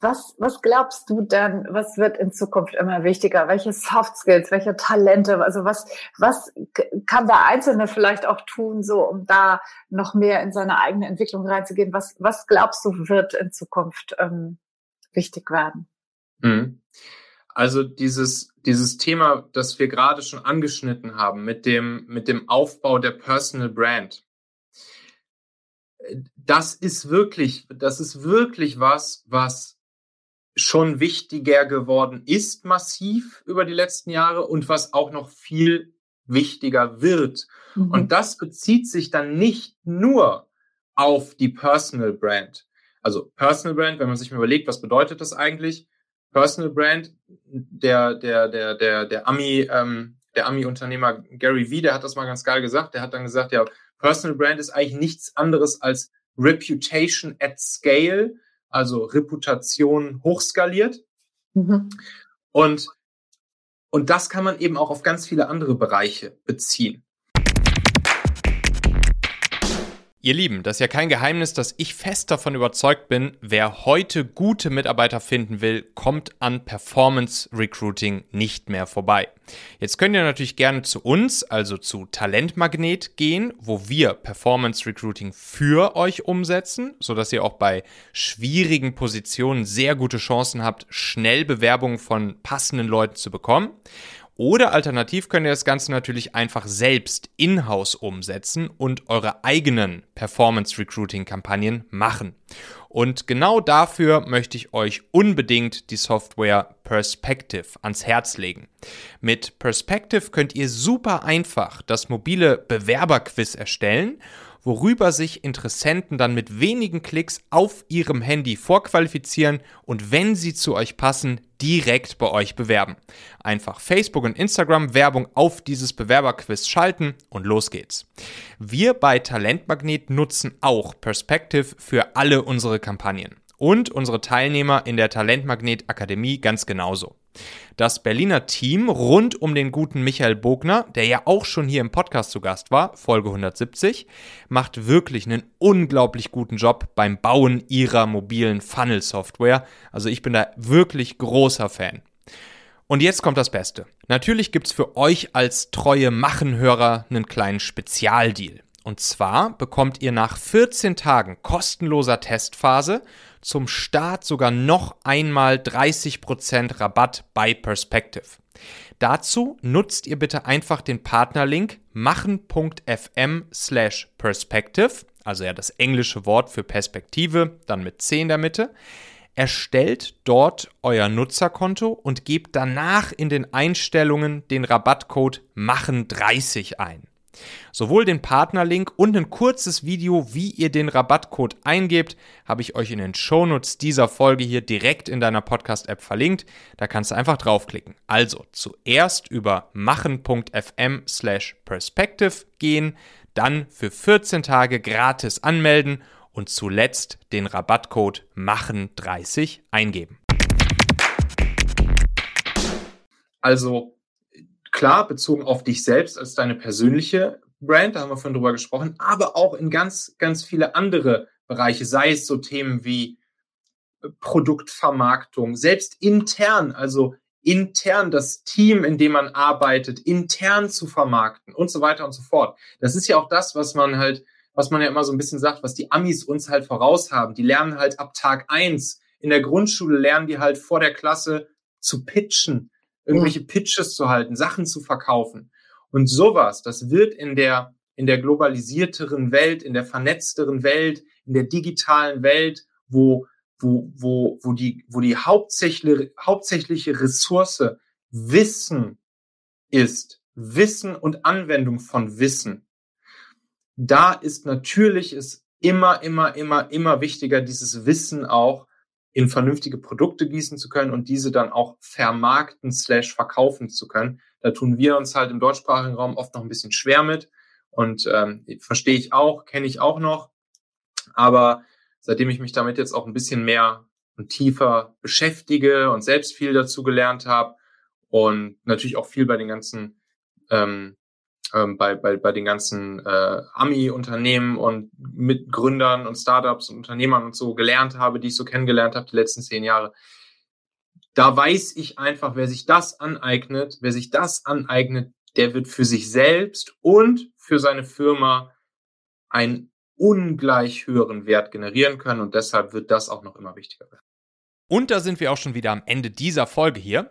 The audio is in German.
Was, was glaubst du denn, was wird in Zukunft immer wichtiger? Welche Soft Skills, welche Talente? Also was, was kann der Einzelne vielleicht auch tun, so um da noch mehr in seine eigene Entwicklung reinzugehen? Was, was glaubst du wird in Zukunft ähm, wichtig werden? Mhm. Also dieses, dieses Thema, das wir gerade schon angeschnitten haben mit dem, mit dem Aufbau der Personal Brand. Das ist wirklich, das ist wirklich was, was schon wichtiger geworden ist massiv über die letzten Jahre und was auch noch viel wichtiger wird. Mhm. Und das bezieht sich dann nicht nur auf die Personal Brand. Also Personal Brand, wenn man sich mal überlegt, was bedeutet das eigentlich? Personal Brand, der, der, der, der, der Ami, ähm, der Ami-Unternehmer Gary Vee, der hat das mal ganz geil gesagt. Der hat dann gesagt, ja, Personal Brand ist eigentlich nichts anderes als Reputation at Scale also Reputation hochskaliert. Mhm. Und, und das kann man eben auch auf ganz viele andere Bereiche beziehen. Ihr Lieben, das ist ja kein Geheimnis, dass ich fest davon überzeugt bin, wer heute gute Mitarbeiter finden will, kommt an Performance Recruiting nicht mehr vorbei. Jetzt könnt ihr natürlich gerne zu uns, also zu Talentmagnet gehen, wo wir Performance Recruiting für euch umsetzen, sodass ihr auch bei schwierigen Positionen sehr gute Chancen habt, schnell Bewerbungen von passenden Leuten zu bekommen. Oder alternativ könnt ihr das Ganze natürlich einfach selbst in-house umsetzen und eure eigenen Performance Recruiting Kampagnen machen. Und genau dafür möchte ich euch unbedingt die Software Perspective ans Herz legen. Mit Perspective könnt ihr super einfach das mobile Bewerberquiz erstellen worüber sich Interessenten dann mit wenigen Klicks auf ihrem Handy vorqualifizieren und wenn sie zu euch passen, direkt bei euch bewerben. Einfach Facebook und Instagram Werbung auf dieses Bewerberquiz schalten und los geht's. Wir bei Talentmagnet nutzen auch Perspective für alle unsere Kampagnen und unsere Teilnehmer in der Talentmagnet Akademie ganz genauso. Das Berliner Team rund um den guten Michael Bogner, der ja auch schon hier im Podcast zu Gast war, Folge 170, macht wirklich einen unglaublich guten Job beim Bauen ihrer mobilen Funnel-Software. Also ich bin da wirklich großer Fan. Und jetzt kommt das Beste. Natürlich gibt's für euch als treue Machenhörer einen kleinen Spezialdeal. Und zwar bekommt ihr nach 14 Tagen kostenloser Testphase zum Start sogar noch einmal 30% Rabatt bei Perspective. Dazu nutzt ihr bitte einfach den Partnerlink machen.fm slash perspective, also ja das englische Wort für Perspektive, dann mit 10 in der Mitte. Erstellt dort euer Nutzerkonto und gebt danach in den Einstellungen den Rabattcode machen30 ein. Sowohl den Partnerlink und ein kurzes Video, wie ihr den Rabattcode eingebt, habe ich euch in den Shownotes dieser Folge hier direkt in deiner Podcast-App verlinkt. Da kannst du einfach draufklicken. Also zuerst über machen.fm slash perspective gehen, dann für 14 Tage gratis anmelden und zuletzt den Rabattcode machen30 eingeben. Also klar bezogen auf dich selbst als deine persönliche Brand, da haben wir vorhin drüber gesprochen, aber auch in ganz, ganz viele andere Bereiche, sei es so Themen wie äh, Produktvermarktung, selbst intern, also intern das Team, in dem man arbeitet, intern zu vermarkten und so weiter und so fort. Das ist ja auch das, was man halt, was man ja immer so ein bisschen sagt, was die Amis uns halt voraus haben. Die lernen halt ab Tag eins in der Grundschule lernen die halt vor der Klasse zu pitchen, irgendwelche Pitches zu halten, Sachen zu verkaufen. Und sowas, das wird in der, in der globalisierteren Welt, in der vernetzteren Welt, in der digitalen Welt, wo, wo, wo, wo die, wo die hauptsächliche, hauptsächliche Ressource Wissen ist, Wissen und Anwendung von Wissen. Da ist natürlich es immer, immer, immer, immer wichtiger, dieses Wissen auch in vernünftige Produkte gießen zu können und diese dann auch vermarkten slash verkaufen zu können. Da tun wir uns halt im deutschsprachigen Raum oft noch ein bisschen schwer mit und ähm, verstehe ich auch, kenne ich auch noch. Aber seitdem ich mich damit jetzt auch ein bisschen mehr und tiefer beschäftige und selbst viel dazu gelernt habe und natürlich auch viel bei den ganzen ähm, ähm, bei, bei, bei den ganzen äh, Ami-Unternehmen und mit Gründern und Startups und Unternehmern und so gelernt habe, die ich so kennengelernt habe die letzten zehn Jahre. Da weiß ich einfach, wer sich das aneignet, wer sich das aneignet, der wird für sich selbst und für seine Firma einen ungleich höheren Wert generieren können und deshalb wird das auch noch immer wichtiger werden. Und da sind wir auch schon wieder am Ende dieser Folge hier.